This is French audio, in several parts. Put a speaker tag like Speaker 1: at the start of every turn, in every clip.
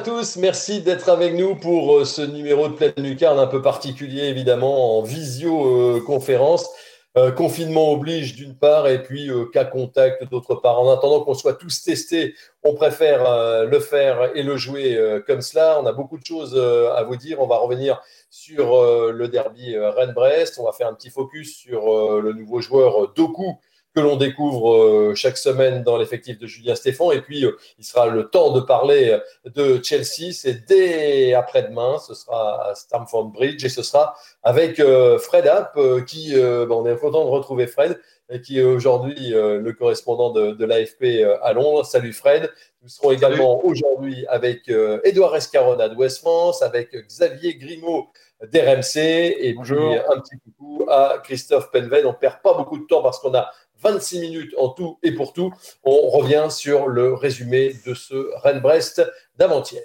Speaker 1: Tous, merci d'être avec nous pour euh, ce numéro de pleine lucarne un peu particulier évidemment en visioconférence. Euh, confinement oblige d'une part et puis euh, cas contact d'autre part. En attendant qu'on soit tous testés, on préfère le faire et le jouer comme cela. On a beaucoup de choses à vous dire. On va revenir sur le derby Rennes-Brest. On va faire un petit focus sur le nouveau joueur Doku que l'on découvre euh, chaque semaine dans l'effectif de Julien Stéphan. Et puis, euh, il sera le temps de parler de Chelsea. C'est dès après-demain. Ce sera à Stamford Bridge et ce sera avec euh, Fred App, qui, on est content de retrouver Fred, qui est aujourd'hui le correspondant de, l'AFP à Londres. Salut Fred. Nous serons également aujourd'hui avec Edouard Escarona de West France, avec Xavier Grimaud d'RMC et puis un petit coucou à Christophe Penven. On perd pas beaucoup de temps parce qu'on a 26 minutes en tout et pour tout. On revient sur le résumé de ce Rennes-Brest d'avant-hier.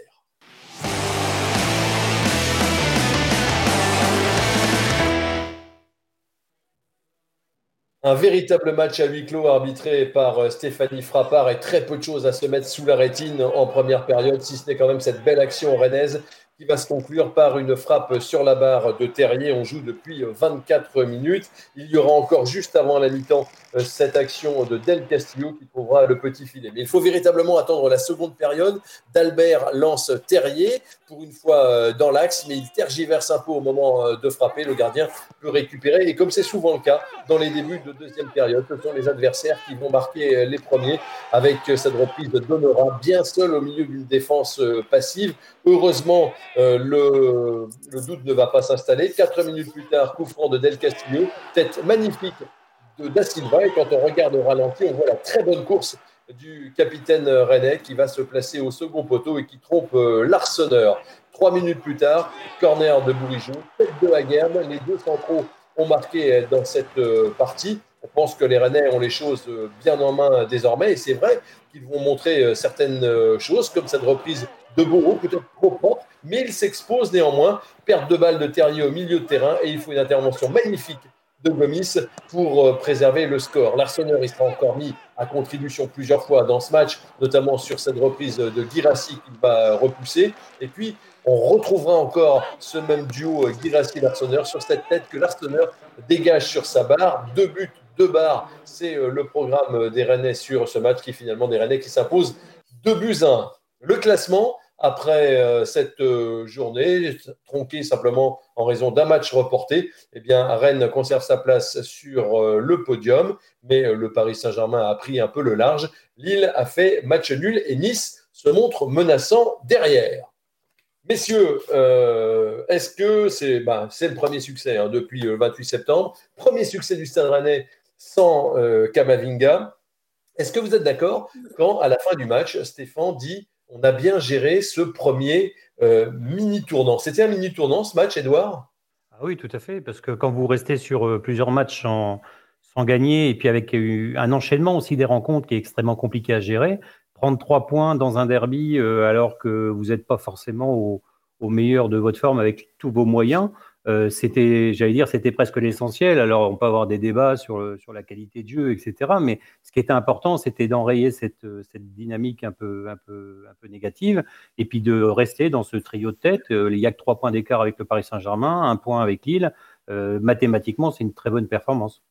Speaker 1: Un véritable match à huis clos arbitré par euh, Stéphanie Frappard et très peu de choses à se mettre sous la rétine en première période, si ce n'est quand même cette belle action rennaise qui va se conclure par une frappe sur la barre de Terrier. On joue depuis 24 minutes. Il y aura encore juste avant la mi-temps cette action de Del Castillo qui trouvera le petit filet. Mais il faut véritablement attendre la seconde période. D'Albert lance Terrier pour une fois euh, dans l'axe, mais il tergiverse un peu au moment euh, de frapper. Le gardien peut récupérer. Et comme c'est souvent le cas dans les débuts de deuxième période, ce sont les adversaires qui vont marquer les premiers avec cette reprise de Donora bien seul au milieu d'une défense passive. Heureusement, le, le, doute ne va pas s'installer. Quatre minutes plus tard, coup franc de Del Castillo, tête magnifique de Da. Et quand on regarde au ralenti, on voit la très bonne course du capitaine René qui va se placer au second poteau et qui trompe euh, l'Arseneur. Trois minutes plus tard, corner de Bourigeau, tête de Haguerme. Les deux centraux ont marqué dans cette euh, partie. On pense que les Rennais ont les choses euh, bien en main désormais. Et c'est vrai qu'ils vont montrer certaines choses, comme cette reprise de Bourreau, peut-être trop propre, mais il s'expose néanmoins. Perte de balle de Terrier au milieu de terrain et il faut une intervention magnifique de Gomis pour euh, préserver le score. L'Arseneur, il sera encore mis à contribution plusieurs fois dans ce match, notamment sur cette reprise de Girassi qu'il va repousser. Et puis, on retrouvera encore ce même duo euh, Girassi-Larsonneur sur cette tête que l'Arseneur dégage sur sa barre. Deux buts, deux barres, c'est euh, le programme des Rennais sur ce match qui finalement des qui s'imposent deux buts un. Le classement, après euh, cette euh, journée, tronquée simplement en raison d'un match reporté, eh bien, Rennes conserve sa place sur euh, le podium, mais le Paris Saint-Germain a pris un peu le large. Lille a fait match nul et Nice se montre menaçant derrière. Messieurs, est-ce que c'est ben, le premier succès hein, depuis le 28 septembre Premier succès du Stade Rennais sans Kamavinga. Est-ce que vous êtes d'accord quand, à la fin du match, Stéphane dit on a bien géré ce premier euh, mini-tournant. C'était un mini-tournant ce match, Edouard
Speaker 2: ah Oui, tout à fait, parce que quand vous restez sur euh, plusieurs matchs sans, gagner, et puis avec un enchaînement aussi des rencontres qui est extrêmement compliqué à gérer, prendre trois points dans un derby euh, alors que vous n'êtes pas forcément au, meilleur de votre forme avec tous vos moyens, euh, c'était, j'allais dire, c'était presque l'essentiel. Alors, on peut avoir des débats sur, la qualité de jeu, etc. Mais ce qui était important, c'était d'enrayer cette, dynamique un peu négative et puis de rester dans ce trio de tête. Euh, il n'y a que trois points d'écart avec le Paris Saint-Germain, un point avec Lille. Euh, mathématiquement, c'est une très bonne performance.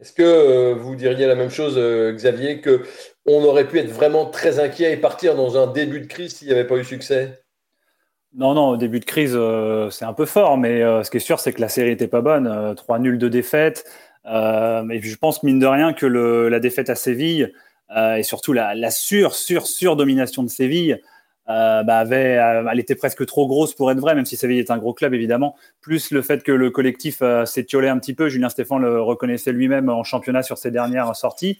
Speaker 1: Est-ce que vous diriez la même chose, Xavier, que on aurait pu être vraiment très inquiet et partir dans un début de crise s'il n'y avait pas eu succès?
Speaker 3: Non, non, au début de crise, euh, c'est un peu fort, mais euh, ce qui est sûr, c'est que la série n'était pas bonne. Euh, trois nuls de défaite. et je pense, mine de rien, que la défaite à Séville et surtout la, sur, sur, sur domination de Séville, bah, elle était presque trop grosse pour être vraie, même si Séville est un gros club, évidemment. Plus le fait que le collectif s'est tiolé un petit peu. Julien Stéphane le reconnaissait lui-même en championnat sur ses dernières sorties.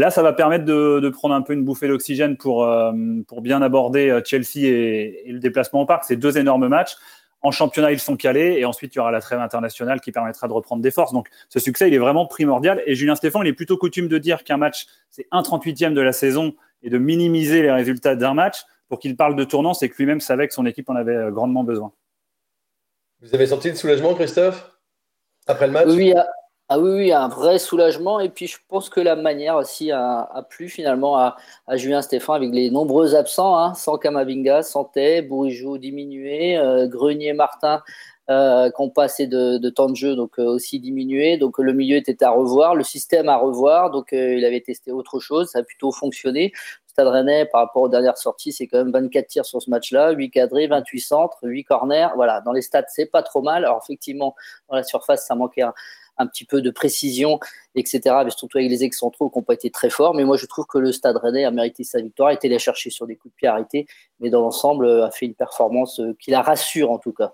Speaker 3: Là, ça va permettre de, prendre un peu une bouffée d'oxygène pour, euh, pour bien aborder euh, Chelsea et, le déplacement au parc. C'est deux énormes matchs. En championnat, ils sont calés et ensuite, il y aura la trêve internationale qui permettra de reprendre des forces. Donc, ce succès, il est vraiment primordial. Et Julien Stéphane, il est plutôt coutume de dire qu'un match, c'est un 38e de la saison et de minimiser les résultats d'un match. Pour qu'il parle de tournant, c'est que lui-même savait que son équipe en avait euh, grandement besoin.
Speaker 1: Vous avez senti le soulagement, Christophe Après le match?
Speaker 4: Oui, ah oui, oui, un vrai soulagement. Et puis, je pense que la manière aussi a, plu finalement à, Julien Stéphane avec les nombreux absents, hein, sans Kamavinga, Santé, Bourigeau diminué, euh, Grenier, Martin, euh, qui n'ont pas assez de, temps de jeu, donc euh, aussi diminué. Donc, le milieu était à revoir, le système à revoir. Donc, il avait testé autre chose, ça a plutôt fonctionné. Stade Rennais, par rapport aux dernières sorties, c'est quand même 24 tirs sur ce match-là, 8 cadrés, 28 centres, 8 corners. Voilà, dans les stats, c'est pas trop mal. Alors, effectivement, dans la surface, ça manquait un un petit peu de précision, etc. Mais surtout avec les excentraux qui n'ont pas été très forts. Mais moi, je trouve que le Stade Rennais a mérité sa victoire, a été la chercher sur des coups de pied arrêtés, mais dans l'ensemble, euh, a fait une performance euh, qui la rassure en tout cas.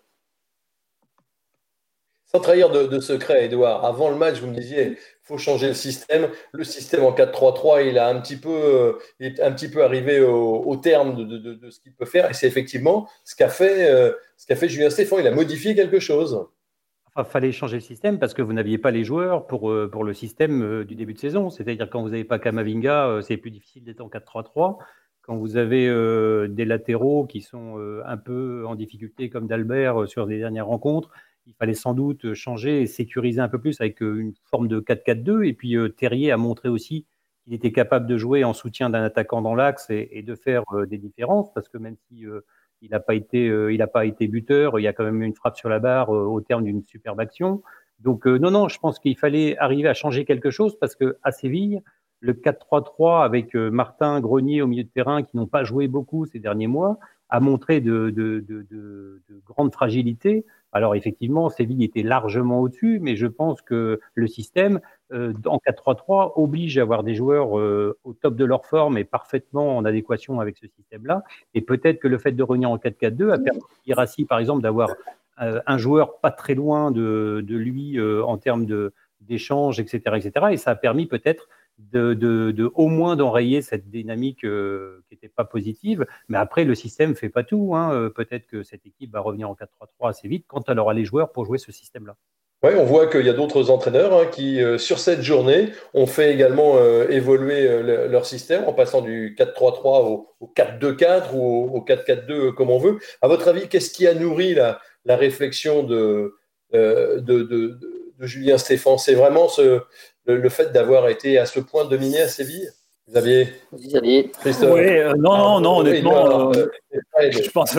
Speaker 1: Sans trahir de, secret, Edouard, avant le match, vous me disiez, faut changer le système. Le système en 4-3-3, il a un petit peu, euh, est un petit peu arrivé au, terme de, ce qu'il peut faire. Et c'est effectivement ce qu'a fait, ce qu'a fait Julien Stéphane. Il a modifié quelque chose
Speaker 2: fallait changer le système parce que vous n'aviez pas les joueurs pour, euh, pour le système euh, du début de saison. C'est-à-dire quand vous n'avez pas Kamavinga, euh, c'est plus difficile d'être en 4-3-3. Quand vous avez des latéraux qui sont un peu en difficulté comme d'Albert sur les dernières rencontres, il fallait sans doute changer et sécuriser un peu plus avec une forme de 4-4-2. Et puis Terrier a montré aussi qu'il était capable de jouer en soutien d'un attaquant dans l'axe et, et, de faire des différences parce que même si il n'a pas été, euh, il pas été buteur. Il y a quand même une frappe sur la barre euh, au terme d'une superbe action. Donc euh, non, non, je pense qu'il fallait arriver à changer quelque chose parce que à Séville, le 4-3-3 avec Martin Grenier au milieu de terrain qui n'ont pas joué beaucoup ces derniers mois a montré de grandes fragilités. Alors effectivement, Séville était largement au-dessus, mais je pense que le système euh, en 4-3-3 oblige à avoir des joueurs euh, au top de leur forme et parfaitement en adéquation avec ce système-là. Et peut-être que le fait de revenir en 4-4-2 a permis à Irassi, par exemple, d'avoir euh, un joueur pas très loin de, de lui en termes d'échanges, etc., etc. Et ça a permis peut-être de, de, de, au moins d'enrayer cette dynamique euh, qui n'était pas positive. Mais après, le système ne fait pas tout. Hein. Euh, peut-être que cette équipe va revenir en 4-3-3 assez vite quand elle aura les joueurs pour jouer ce système-là.
Speaker 1: Oui, on voit qu'il y a d'autres entraîneurs hein, qui, euh, sur cette journée, ont fait également évoluer leur système en passant du 4-3-3 au, 4-2-4 ou au, 4-4-2 comme on veut. À votre avis, qu'est-ce qui a nourri la, la réflexion de, de, de, de, Julien Stéphane? C'est vraiment ce, le, fait d'avoir été à ce point dominé à Séville Xavier
Speaker 3: Christophe Oui, euh, non, non, non, honnêtement, euh, je pense,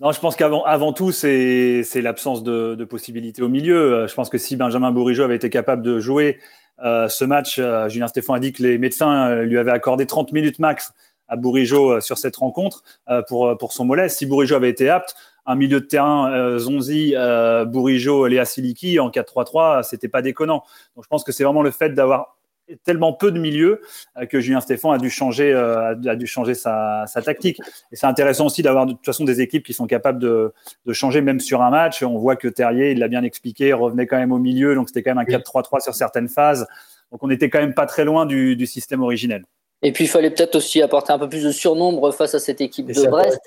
Speaker 3: non, je pense qu'avant avant tout, c'est l'absence de, de, possibilités au milieu. Euh, je pense que si Benjamin Bourigeau avait été capable de jouer ce match, Julien Stéphane a dit que les médecins lui avaient accordé 30 minutes max à Bourigeau sur cette rencontre pour, pour son mollet. Si Bourigeau avait été apte, un milieu de terrain euh, Zonzi, euh, Bourigeau, Léa Siliki en 4-3-3, c'était pas déconnant. Donc je pense que c'est vraiment le fait d'avoir tellement peu de milieux euh, que Julien Stéphane a dû changer, euh, a dû changer sa, sa tactique. Et c'est intéressant aussi d'avoir de toute façon des équipes qui sont capables de, de, changer même sur un match. On voit que Terrier, il l'a bien expliqué, revenait quand même au milieu, donc c'était quand même un 4-3-3 sur certaines phases. Donc on n'était quand même pas très loin du, du système originel.
Speaker 4: Et puis, il fallait peut-être aussi apporter un peu plus de surnombre face à cette équipe de Brest.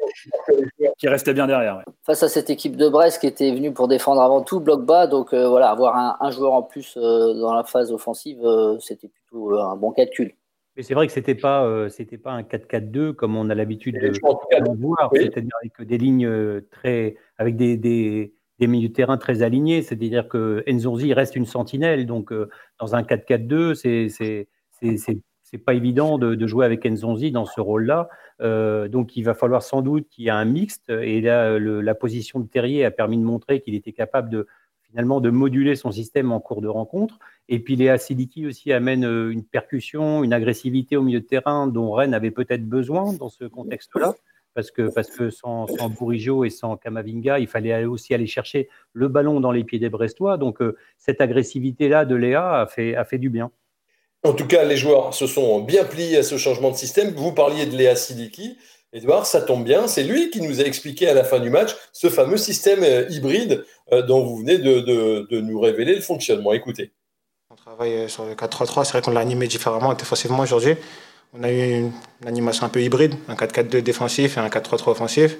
Speaker 3: Qui restait bien derrière.
Speaker 4: Face à cette équipe de Brest qui était venue pour défendre avant tout, bloc bas. Donc, euh, voilà, avoir un, joueur en plus euh, dans la phase offensive, euh, c'était plutôt un bon calcul.
Speaker 2: Mais c'est vrai que c'était pas, c'était pas un 4-4-2 comme on a l'habitude de, voir, c'est-à-dire avec des lignes très, avec des, des, des milieux de terrain très alignés. C'est-à-dire que Enzurzi reste une sentinelle, donc dans un 4-4-2, c'est c'est pas évident de, jouer avec Nzonzi dans ce rôle-là. Euh, donc, il va falloir sans doute qu'il y ait un mixte. Et là, la position de Terrier a permis de montrer qu'il était capable de finalement de moduler son système en cours de rencontre. Et puis, Léa Siliki aussi amène euh, une percussion, une agressivité au milieu de terrain dont Rennes avait peut-être besoin dans ce contexte-là. Parce que, parce que sans, sans Bourigeau et sans Kamavinga, il fallait aussi aller chercher le ballon dans les pieds des Brestois. Donc, euh, cette agressivité-là de Léa a fait, a fait du bien.
Speaker 1: En tout cas, les joueurs se sont bien pliés à ce changement de système. Vous parliez de Léa Siliki. Edouard, ça tombe bien, c'est lui qui nous a expliqué à la fin du match ce fameux système euh, hybride euh, dont vous venez de, nous révéler le fonctionnement. Écoutez.
Speaker 5: On travaille euh, sur le 4-3-3, c'est vrai qu'on l'a animé différemment défensivement aujourd'hui. On a eu une, animation un peu hybride, un 4-4-2 défensif et un 4-3-3 offensif.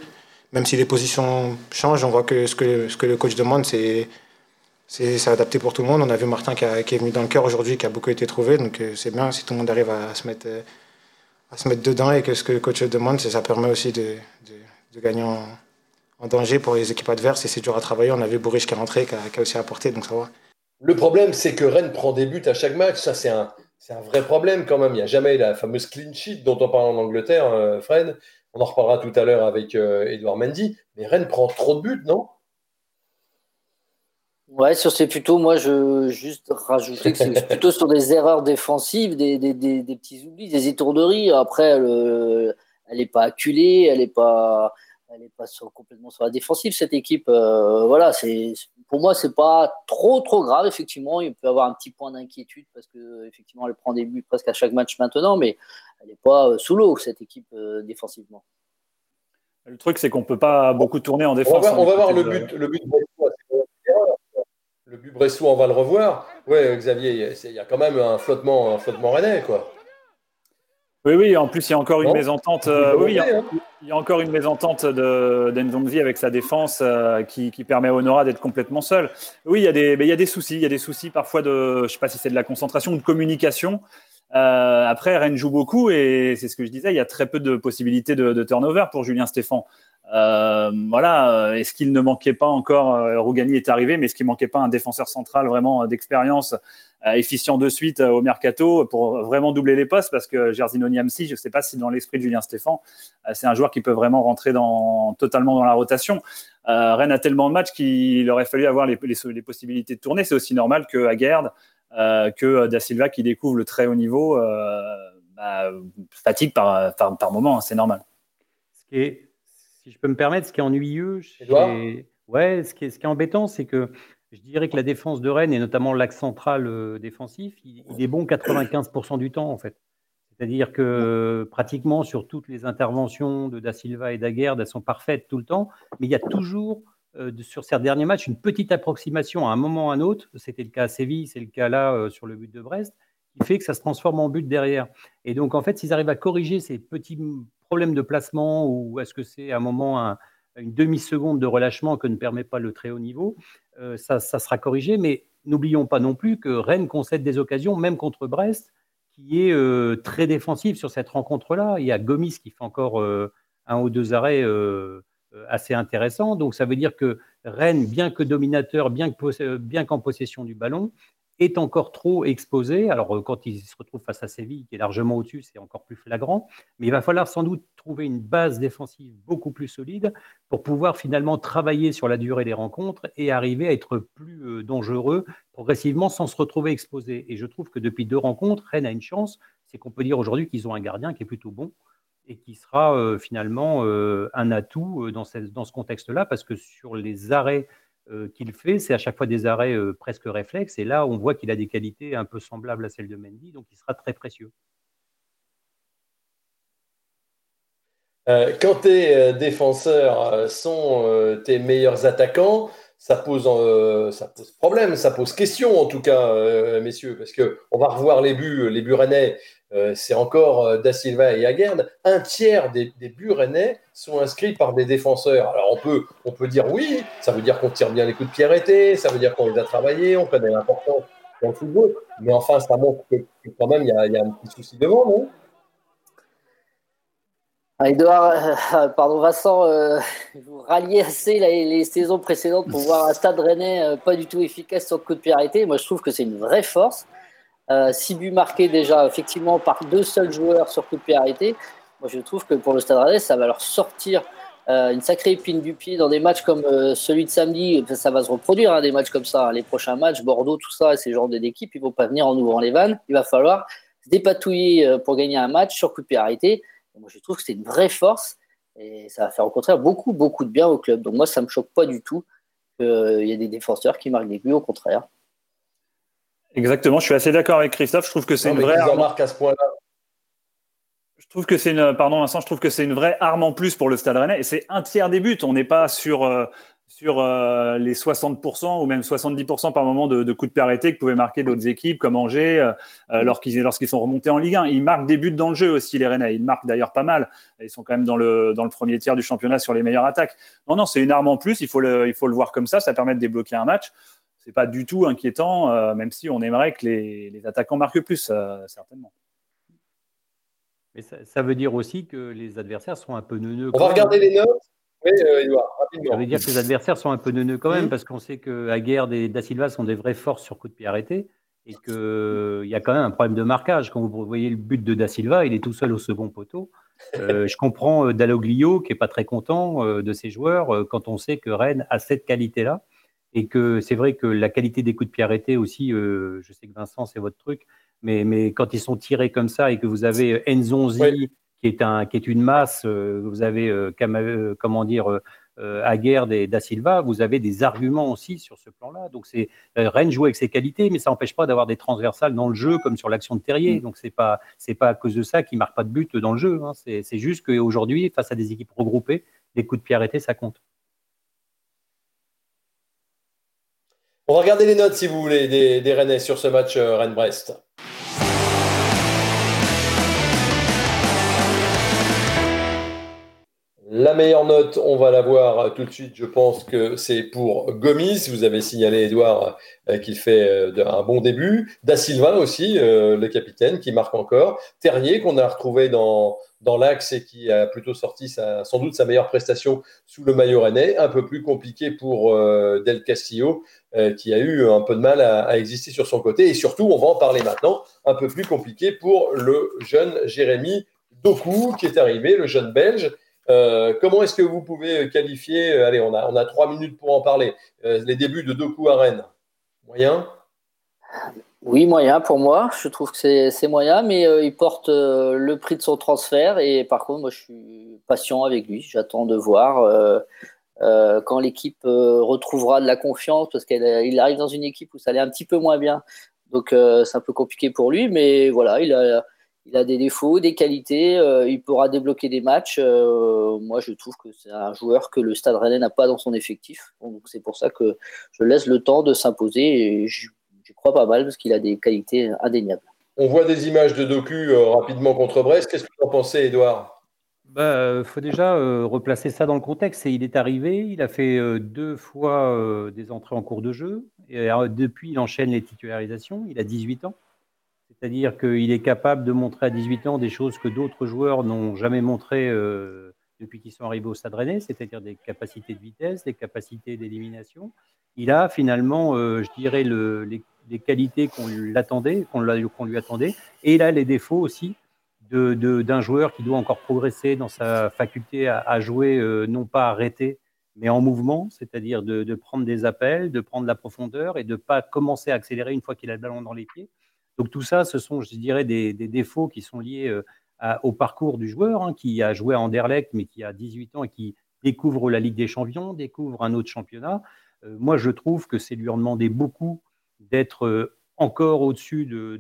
Speaker 5: même si les positions changent, on voit que, ce que le coach demande, c'est c'est adapté pour tout le monde. On a vu Martin qui, est venu dans le cœur aujourd'hui, qui a beaucoup été trouvé. Donc euh, c'est bien si tout le monde arrive à se mettre, euh, à se mettre dedans et que ce que le coach demande, ça permet aussi de, de, gagner en, danger pour les équipes adverses. Et c'est dur à travailler. On a vu Bourriche qui est rentré, qui a, qui a aussi apporté, donc ça va.
Speaker 1: Le problème, c'est que Rennes prend des buts à chaque match. Ça, c'est un, un, vrai problème quand même. Il n'y a jamais la fameuse clean sheet dont on parle en Angleterre, euh, Fred. On en reparlera tout à l'heure avec Edouard Mendy. Mais Rennes prend trop de buts, non?
Speaker 4: Ouais, sur ces plutôt, moi, je juste rajouter que c'est plutôt sur des erreurs défensives, des, des, des, des, petits oublis, des étourderies. Après, elle n'est pas acculée, elle n'est pas, elle est pas sur, complètement sur la défensive, cette équipe. Euh, voilà, c'est pour moi, c'est pas trop, trop grave. Effectivement, il peut y avoir un petit point d'inquiétude parce que effectivement, elle prend des buts presque à chaque match maintenant, mais elle n'est pas euh, sous l'eau, cette équipe, euh, défensivement.
Speaker 3: Le truc, c'est qu'on peut pas beaucoup tourner en défense.
Speaker 1: On va, voir le but de le but Bressou, on va le revoir. Oui, Xavier, il y a quand même un flottement, un flottement rennais, quoi.
Speaker 3: Oui, oui, en plus, il y a encore une mésentente. Euh, oui, hein. il y, a, encore une mésentente d'Enzonzi avec sa défense euh, qui, permet à Honora d'être complètement seul. Oui, il y, a des, il y a des soucis. Il y a des soucis parfois de, je ne sais pas si c'est de la concentration ou de communication. Euh, après, Rennes joue beaucoup et c'est ce que je disais, il y a très peu de possibilités de, turnover pour Julien Stéphan. Euh, voilà, euh, est-ce qu'il ne manquait pas encore, euh, Rougani est arrivé, mais est-ce qu'il manquait pas un défenseur central vraiment d'expérience, efficient de suite au mercato pour vraiment doubler les postes? Parce que Gersino Niamsi, je ne sais pas si dans l'esprit de Julien Stéphan, c'est un joueur qui peut vraiment rentrer totalement dans la rotation. Rennes a tellement de matchs qu'il aurait fallu avoir les, les, possibilités de tourner. C'est aussi normal que Aguerd, que Da Silva qui découvre le très haut niveau, bah, fatigue par, par, par moment, hein, c'est normal.
Speaker 2: Ce qui est si je peux me permettre, ce qui est ennuyeux, ouais, ce qui est, ce qui est embêtant, c'est que je dirais que la défense de Rennes, et notamment l'axe central euh, défensif, il, est bon 95% du temps, en fait. C'est-à-dire que pratiquement sur toutes les interventions de Da Silva et d'Aguerd, elles sont parfaites tout le temps, mais il y a toujours, euh, sur ces derniers matchs, une petite approximation à un moment ou à un autre. C'était le cas à Séville, c'est le cas là euh, sur le but de Brest, qui fait que ça se transforme en but derrière. Et donc, en fait, s'ils arrivent à corriger ces petits problème de placement ou est-ce que c'est à un moment une demi-seconde de relâchement que ne permet pas le très haut niveau euh, ça, sera corrigé, mais n'oublions pas non plus que Rennes concède des occasions, même contre Brest, qui est très défensif sur cette rencontre-là. Il y a Gomis qui fait encore un ou deux arrêts assez intéressants. Donc ça veut dire que Rennes, bien que dominateur, bien qu'en possession du ballon, est encore trop exposé. Alors, euh, quand il se retrouve face à Séville, qui est largement au-dessus, c'est encore plus flagrant. Mais il va falloir sans doute trouver une base défensive beaucoup plus solide pour pouvoir finalement travailler sur la durée des rencontres et arriver à être plus euh, dangereux progressivement sans se retrouver exposé. Et je trouve que depuis deux rencontres, Rennes a une chance. C'est qu'on peut dire aujourd'hui qu'ils ont un gardien qui est plutôt bon et qui sera euh, finalement un atout dans dans ce contexte-là, parce que sur les arrêts euh, qu'il fait, c'est à chaque fois des arrêts euh, presque réflexes. Et là, on voit qu'il a des qualités un peu semblables à celles de Mendy, donc il sera très précieux.
Speaker 1: Euh, quand tes défenseurs sont tes meilleurs attaquants, ça pose, ça pose problème, ça pose question en tout cas, messieurs, parce qu'on va revoir les buts, les buts rennais. Euh, c'est encore euh, Da Silva et Aguerd, un tiers des, des buts rennais sont inscrits par des défenseurs. Alors on peut, on peut dire oui, ça veut dire qu'on tire bien les coups de pierre été, ça veut dire qu'on les a travaillés, on connaît l'importance dans le football, mais enfin ça montre que, quand même il y, a, un petit souci devant, non?
Speaker 4: Ah, Edouard, euh, pardon Vincent, vous ralliez assez les, saisons précédentes pour voir un stade rennais pas du tout efficace sur le coup de pierre arrêté. Moi je trouve que c'est une vraie force. Euh, six buts marqués déjà effectivement par deux seuls joueurs sur coup de pied arrêté. Moi, je trouve que pour le Stade Rennais, ça va leur sortir euh, une sacrée épine du pied dans des matchs comme euh, celui de samedi. Ça va se reproduire, hein, des matchs comme ça. Les prochains matchs, Bordeaux, tout ça, ces genres d'équipes, ils vont pas venir en ouvrant les vannes. Il va falloir se dépatouiller pour gagner un match sur coup de pied arrêté. moi, je trouve que c'est une vraie force et ça va faire au contraire beaucoup, beaucoup de bien au club. Donc moi, ça me choque pas du tout qu'il y ait des défenseurs qui marquent des buts, au contraire.
Speaker 3: Exactement, je suis assez d'accord avec Christophe. Je trouve que c'est une vraie. Arme...
Speaker 1: à ce point-là.
Speaker 3: Je trouve que c'est une, pardon Vincent, je trouve que c'est une vraie arme en plus pour le Stade Rennais. Et c'est un tiers des buts. On n'est pas sur, euh, sur euh, les 60% ou même 70% par moment de, coups de pied arrêtés que pouvaient marquer d'autres équipes comme Angers euh, euh, lorsqu'ils sont remontés en Ligue 1. Ils marquent des buts dans le jeu aussi, les Rennais. Ils marquent d'ailleurs pas mal. Ils sont quand même dans le, dans le premier tiers du championnat sur les meilleures attaques. Non, non, c'est une arme en plus. Il faut, le, il faut le voir comme ça. Ça permet de débloquer un match. C'est pas du tout inquiétant, même si on aimerait que les, les attaquants marquent plus, certainement.
Speaker 2: Mais ça, ça, veut dire aussi que les adversaires sont un peu neuneux.
Speaker 1: On va regarder les notes. Oui, euh,
Speaker 2: rapidement. Ça veut dire que les adversaires sont un peu neuneux quand même, parce qu'on sait que Aguerre et Da Silva sont des vraies forces sur coup de pied arrêté, et qu'il y a quand même un problème de marquage. Quand vous voyez le but de Da Silva, il est tout seul au second poteau. Euh, je comprends euh, Dalloglio qui est pas très content de ses joueurs quand on sait que Rennes a cette qualité-là et que c'est vrai que la qualité des coups de pied arrêtés aussi, je sais que Vincent c'est votre truc, mais, mais quand ils sont tirés comme ça et que vous avez Enzonzi, qui est, un, qui est une masse. Euh, vous avez, euh, euh, comment dire, Aguerd et Da Silva, vous avez des arguments aussi sur ce plan-là. Donc, c'est Rennes joue avec ses qualités, mais ça n'empêche pas d'avoir des transversales dans le jeu, comme sur l'action de Terrier. Mm. Donc, c'est pas c'est pas à cause de ça qu'il marque pas de but dans le jeu. Hein. C'est juste qu'aujourd'hui, face à des équipes regroupées, les coups de pied arrêtés, ça compte.
Speaker 1: On va regarder les notes, si vous voulez, des, des Rennais sur ce match Rennes-Brest. La meilleure note, on va la voir tout de suite. Je pense que c'est pour Gomis. Vous avez signalé, Edouard, euh, qu'il fait euh, un bon début. Da Silva aussi, euh, le capitaine, qui marque encore. Terrier, qu'on a retrouvé dans, l'axe et qui a plutôt sorti sans doute sa meilleure prestation sous le maillot rennais. Un peu plus compliqué pour Del Castillo, qui a eu un peu de mal à, à, exister sur son côté. Et surtout, on va en parler maintenant, un peu plus compliqué pour le jeune Jérémy Doku, qui est arrivé, le jeune Belge euh, comment est-ce que vous pouvez qualifier, euh, allez, on a, on trois minutes pour en parler, euh, les débuts de Doku à Rennes Moyen?
Speaker 4: Oui, moyen pour moi. Je trouve que c'est moyen, mais il porte le prix de son transfert. Et par contre, moi, je suis patient avec lui. J'attends de voir quand l'équipe retrouvera de la confiance, parce qu'il arrive dans une équipe où ça allait un petit peu moins bien. Donc, c'est un peu compliqué pour lui, mais voilà, il a il a des défauts, des qualités, euh, il pourra débloquer des matchs. Euh, moi, je trouve que c'est un joueur que le Stade Rennais n'a pas dans son effectif. Donc, c'est pour ça que je laisse le temps de s'imposer et je, crois pas mal parce qu'il a des qualités indéniables.
Speaker 1: On voit des images de Docu euh, rapidement contre Brest. Qu'est-ce que vous en pensez, Edouard
Speaker 2: il bah, faut déjà replacer ça dans le contexte. il est arrivé, il a fait deux fois des entrées en cours de jeu. Et depuis, il enchaîne les titularisations. Il a 18 ans. C'est-à-dire qu'il est capable de montrer à 18 ans des choses que d'autres joueurs n'ont jamais montrées euh, depuis qu'ils sont arrivés au Stade Rennais, c'est-à-dire des capacités de vitesse, des capacités d'élimination. Il a finalement, euh, je dirais, les, qualités qu'on l'attendait, qu'on lui attendait, et il a les défauts aussi d'un joueur qui doit encore progresser dans sa faculté à, jouer, euh, non pas arrêté, mais en mouvement, c'est-à-dire de, de, prendre des appels, de prendre la profondeur et de ne pas commencer à accélérer une fois qu'il a le ballon dans les pieds. Donc tout ça, ce sont, je dirais, des, défauts qui sont liés euh, au parcours du joueur, hein, qui a joué à Anderlecht, mais qui a 18 ans et qui découvre la Ligue des Champions, découvre un autre championnat. Euh, moi, je trouve que c'est lui en demander beaucoup d'être euh, encore au-dessus de,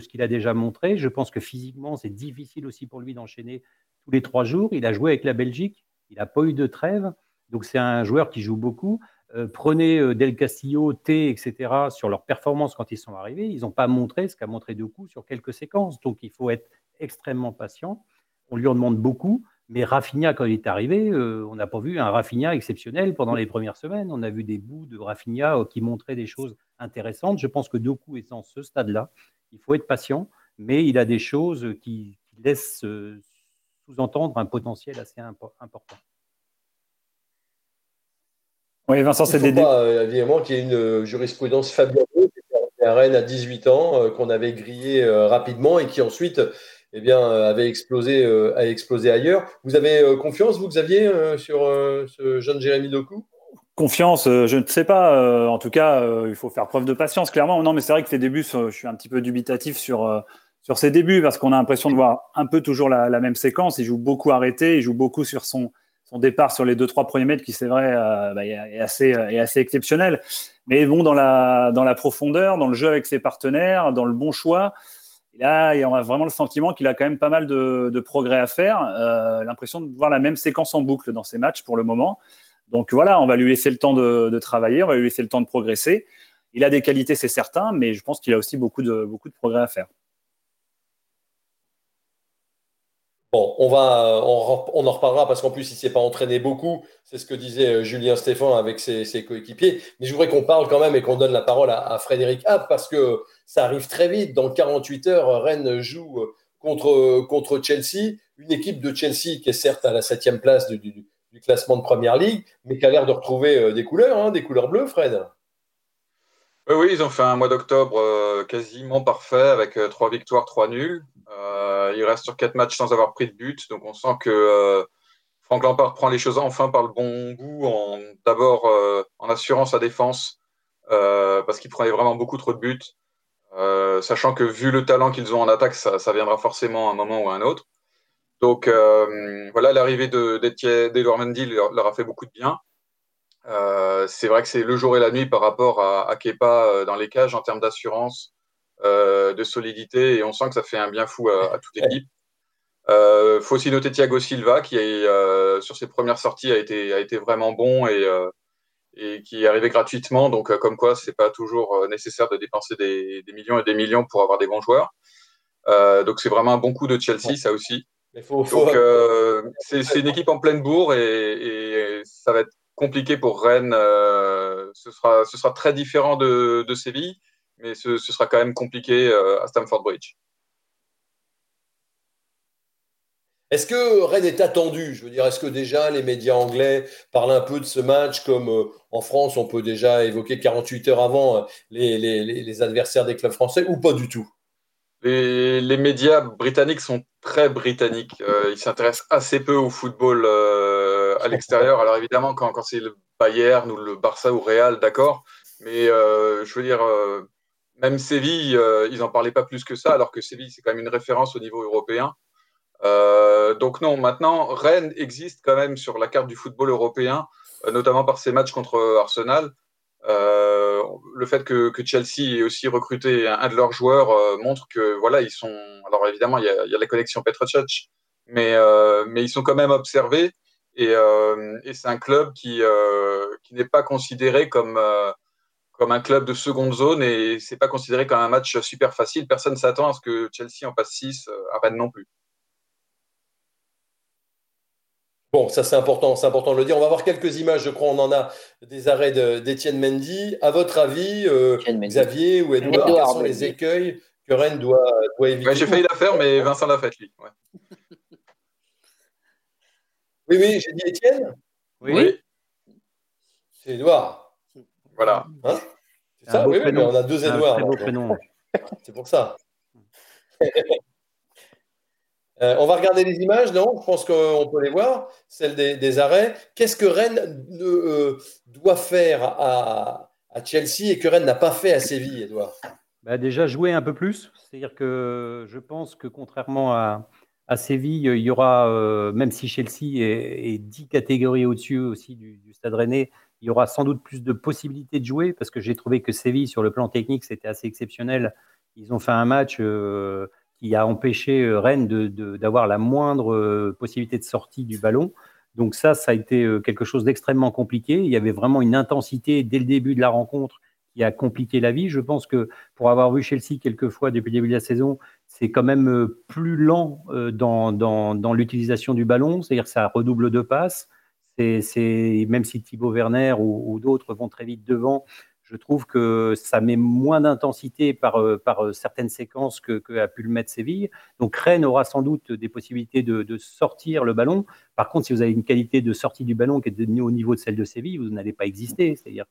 Speaker 2: ce qu'il a déjà montré. Je pense que physiquement, c'est difficile aussi pour lui d'enchaîner tous les trois jours. Il a joué avec la Belgique, il n'a pas eu de trêve. Donc c'est un joueur qui joue beaucoup. Euh, prenez euh, Del Castillo, T, etc., sur leur performance quand ils sont arrivés, ils n'ont pas montré ce qu'a montré Doku sur quelques séquences. Donc il faut être extrêmement patient. On lui en demande beaucoup. Mais Rafinha, quand il est arrivé, euh, on n'a pas vu un Rafinha exceptionnel pendant les premières semaines. On a vu des bouts de Rafinha qui montraient des choses intéressantes. Je pense que Doku est dans ce stade-là. Il faut être patient, mais il a des choses qui, qui laissent sous-entendre un potentiel assez important.
Speaker 1: Oui, Vincent, c'est des. Pas, euh, évidemment, qu'il y ait une euh, jurisprudence fabuleuse qui à Rennes à 18 ans, euh, qu'on avait grillé rapidement et qui ensuite eh bien, avait explosé, a explosé ailleurs. Vous avez confiance, vous, Xavier, sur ce jeune Jérémy Doku?
Speaker 3: Confiance, je ne sais pas. en tout cas, il faut faire preuve de patience, clairement. Non, mais c'est vrai que les débuts, je suis un petit peu dubitatif sur, sur ses débuts parce qu'on a l'impression de voir un peu toujours la, la, même séquence. Il joue beaucoup arrêté, il joue beaucoup sur son, son départ sur les deux trois premiers mètres qui c'est vrai euh, bah, est assez est assez exceptionnel mais bon dans la dans la profondeur dans le jeu avec ses partenaires dans le bon choix là on a vraiment le sentiment qu'il a quand même pas mal de, progrès à faire euh, l'impression de voir la même séquence en boucle dans ses matchs pour le moment Donc voilà, on va lui laisser le temps de, travailler, on va lui laisser le temps de progresser. Il a des qualités, c'est certain, mais je pense qu'il a aussi beaucoup de progrès à faire.
Speaker 1: Bon, on, va, on, en reparlera parce qu'en plus, il ne s'est pas entraîné beaucoup. C'est ce que disait euh, Julien Stéphane avec ses, coéquipiers. Mais je voudrais qu'on parle quand même et qu'on donne la parole à, Frédéric Happ parce que ça arrive très vite. Dans 48 heures, Rennes joue euh, contre, contre Chelsea, une équipe de Chelsea qui est certes à la septième place du, classement de Première Ligue, mais qui a l'air de retrouver euh, des couleurs, hein, des couleurs bleues, Fred.
Speaker 6: Oui, ils ont fait un mois d'octobre quasiment parfait avec trois victoires, trois nuls. Euh, il reste sur quatre matchs sans avoir pris de but. Donc on sent que euh, Frank Lampard prend les choses enfin par le bon bout, en, d'abord euh, en assurant sa défense, parce qu'il prenait vraiment beaucoup trop de buts. sachant que vu le talent qu'ils ont en attaque, ça, viendra forcément à un moment ou à un autre. Donc voilà, l'arrivée d'Edouard Mendy leur, a fait beaucoup de bien. C'est vrai que c'est le jour et la nuit par rapport à, à Kepa dans les cages en termes d'assurance, euh, de solidité et on sent que ça fait un bien fou à, toute l'équipe. Il euh, faut aussi noter Thiago Silva qui, euh, sur ses premières sorties, a été, a été vraiment bon et, et qui est arrivé gratuitement. Donc, comme quoi, c'est pas toujours nécessaire de dépenser des, millions et des millions pour avoir des bons joueurs. donc, c'est vraiment un bon coup de Chelsea, ça aussi. Donc, c'est une équipe en pleine bourre et, ça va être compliqué pour Rennes. ce, sera, ce sera très différent de, de Séville mais ce, sera quand même compliqué euh, à Stamford Bridge.
Speaker 1: Est-ce que Rennes est attendu? Je veux dire, est-ce que déjà les médias anglais parlent un peu de ce match comme euh, en France, on peut déjà évoquer 48 heures avant euh, les, adversaires des clubs français ou pas du tout?
Speaker 6: Les, médias britanniques sont très britanniques. ils s'intéressent assez peu au football à l'extérieur. Alors évidemment, quand, c'est le Bayern ou le Barça ou Real, d'accord. Mais je veux dire, même Séville, euh, ils n'en parlaient pas plus que ça, alors que Séville, c'est quand même une référence au niveau européen. Euh, donc non, maintenant, Rennes existe quand même sur la carte du football européen, euh, notamment par ses matchs contre Arsenal. le fait que, Chelsea ait aussi recruté un, de leurs joueurs montre que voilà, ils sont. Alors évidemment, il y a, la connexion Petrocec, mais mais ils sont quand même observés et, et c'est un club qui qui n'est pas considéré comme comme un club de seconde zone et c'est pas considéré comme un match super facile. Personne s'attend à ce que Chelsea en passe 6 euh, à Rennes non plus.
Speaker 1: Bon, ça c'est important, c'est important de le dire. On va voir quelques images, je crois, on en a des arrêts d'Étienne Mendy. À votre avis, euh, Xavier ou Edouard, quels sont les écueils que Rennes doit, éviter
Speaker 6: J'ai failli la faire, mais Vincent l'a fait, lui.
Speaker 1: Oui, oui, j'ai dit Étienne
Speaker 6: oui.
Speaker 1: C'est Edouard.
Speaker 6: Voilà.
Speaker 1: Hein c'est ça, oui, mais on a deux Édouards. C'est pour ça. Euh, on va regarder les images, non? Je pense qu'on peut les voir, celles des, arrêts. Qu'est-ce que Rennes euh, doit faire à, Chelsea et que Rennes n'a pas fait à Séville, Edouard
Speaker 2: bah Déjà jouer un peu plus. C'est-à-dire que je pense que contrairement à, Séville, il y aura, euh, même si Chelsea est, dix catégories au-dessus aussi du, Stade Rennais, il y aura sans doute plus de possibilités de jouer parce que j'ai trouvé que Séville, sur le plan technique, c'était assez exceptionnel. Ils ont fait un match euh, qui a empêché euh, Rennes d'avoir la moindre possibilité de sortie du ballon. Donc ça, ça a été quelque chose d'extrêmement compliqué. Il y avait vraiment une intensité dès le début de la rencontre qui a compliqué la vie. Je pense que pour avoir vu Chelsea quelques fois depuis le début de la saison, c'est quand même plus lent dans, dans, dans l'utilisation du ballon, c'est-à-dire que ça redouble de passes c'est même si Thibaut Werner ou, d'autres vont très vite devant, je trouve que ça met moins d'intensité par, euh, par euh, certaines séquences que, a pu le mettre Séville. Donc Rennes aura sans doute des possibilités de, sortir le ballon. Par contre, si vous avez une qualité de sortie du ballon qui est au niveau de celle de Séville, vous n'allez pas exister. C'est-à-dire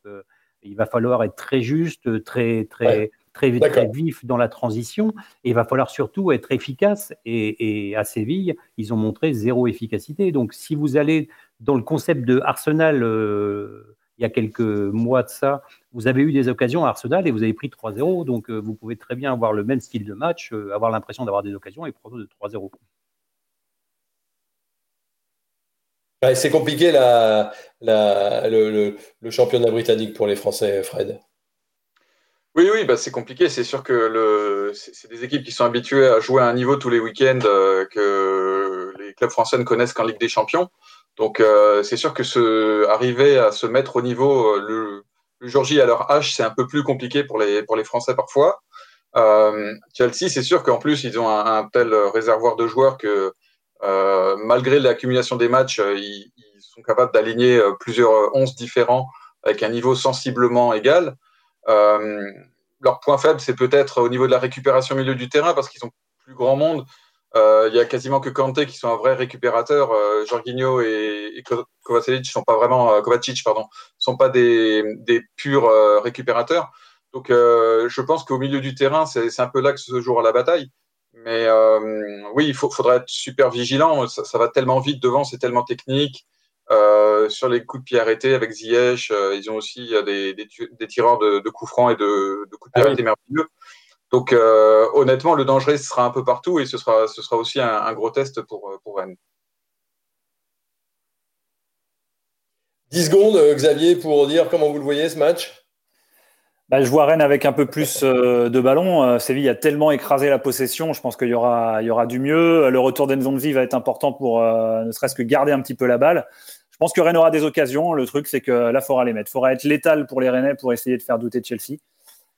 Speaker 2: qu'il va falloir être très juste, très, très, très, très, vif dans la transition. Et il va falloir surtout être efficace. Et, et à Séville, ils ont montré zéro efficacité. Donc si vous allez dans le concept de Arsenal, euh, il y a quelques mois de ça, vous avez eu des occasions à Arsenal et vous avez pris 3-0. Donc, euh, vous pouvez très bien avoir le même style de match, euh, avoir l'impression d'avoir des occasions et prendre de 3-0.
Speaker 1: C'est compliqué le, championnat britannique pour les Français, Fred.
Speaker 6: Oui, oui, bah c'est compliqué. C'est sûr que c'est des équipes qui sont habituées à jouer à un niveau tous les week-ends que les clubs français ne connaissent qu'en Ligue des Champions. Donc c'est sûr que arriver à se mettre au niveau le, le jour J à leur H, c'est un peu plus compliqué pour les, pour les Français parfois. Chelsea, c'est sûr qu'en plus, ils ont un, tel réservoir de joueurs que malgré l'accumulation des matchs, ils, ils, sont capables d'aligner plusieurs 11 différents avec un niveau sensiblement égal. Euh, leur point faible, c'est peut-être au niveau de la récupération au milieu du terrain parce qu'ils ont plus grand monde. Euh, il y a quasiment que Kanté qui sont un vrai récupérateur. Euh, Jorginho et, et Kovacic sont pas vraiment euh, Kovacic, pardon, sont pas des, des purs euh, récupérateurs. Donc, euh, je pense qu'au milieu du terrain, c'est un peu là que se jouera la bataille. Mais oui, il faut, faudra être super vigilant. Ça, ça, va tellement vite devant, c'est tellement technique. Euh, sur les coups de pied arrêtés avec Ziyech, euh, ils ont aussi euh, des, des, des tireurs de, de, coups francs et de, de coups de pied arrêtés ah oui. merveilleux. Donc euh, honnêtement, le danger sera un peu partout et ce sera, ce sera aussi un, un gros test pour, pour Rennes.
Speaker 1: 10 secondes, Xavier, pour dire comment vous le voyez ce match?
Speaker 3: Bah, je vois Rennes avec un peu plus euh, de ballon. Euh, Séville a tellement écrasé la possession, je pense qu'il y aura, il y aura du mieux. Le retour d'Enzonzi va être important pour euh, ne serait-ce que garder un petit peu la balle. Je pense que Rennes aura des occasions. Le truc, c'est que là, il faudra les mettre. Il faudra être létal pour les Rennais pour essayer de faire douter Chelsea.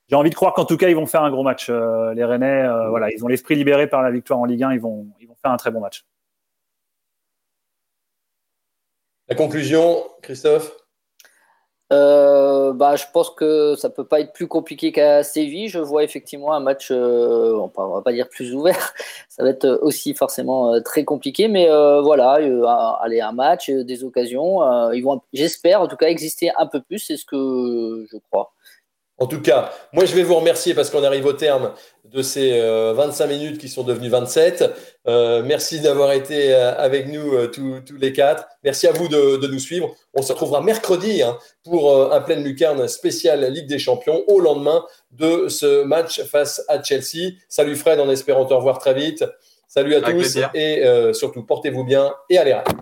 Speaker 3: J'ai envie de croire qu'en tout cas, ils vont faire un gros match. les Rennais, voilà, ils ont l'esprit libéré par la victoire en Ligue 1. Ils vont, ils vont faire un très bon match.
Speaker 1: La conclusion, Christophe?
Speaker 4: Euh, bah, je pense que ça peut pas être plus compliqué qu'à Séville. Je vois effectivement un match, euh, on va pas dire plus ouvert, ça va être aussi forcément euh, très compliqué, mais euh, voilà, euh, allez, un match, des occasions, ils vont, j'espère en tout cas, exister un peu plus, c'est ce que je crois.
Speaker 1: En tout cas, moi je vais vous remercier parce qu'on arrive au terme de ces 25 minutes qui sont devenues 27. Euh, merci d'avoir été avec nous euh, tous, tous, les quatre. Merci à vous de, de, nous suivre. On se retrouvera mercredi hein, pour euh, un pleine lucarne spécial Ligue des Champions au lendemain de ce match face à Chelsea. Salut Fred en espérant te revoir très vite. Salut à avec tous plaisir. et surtout portez-vous bien et allez Rennes.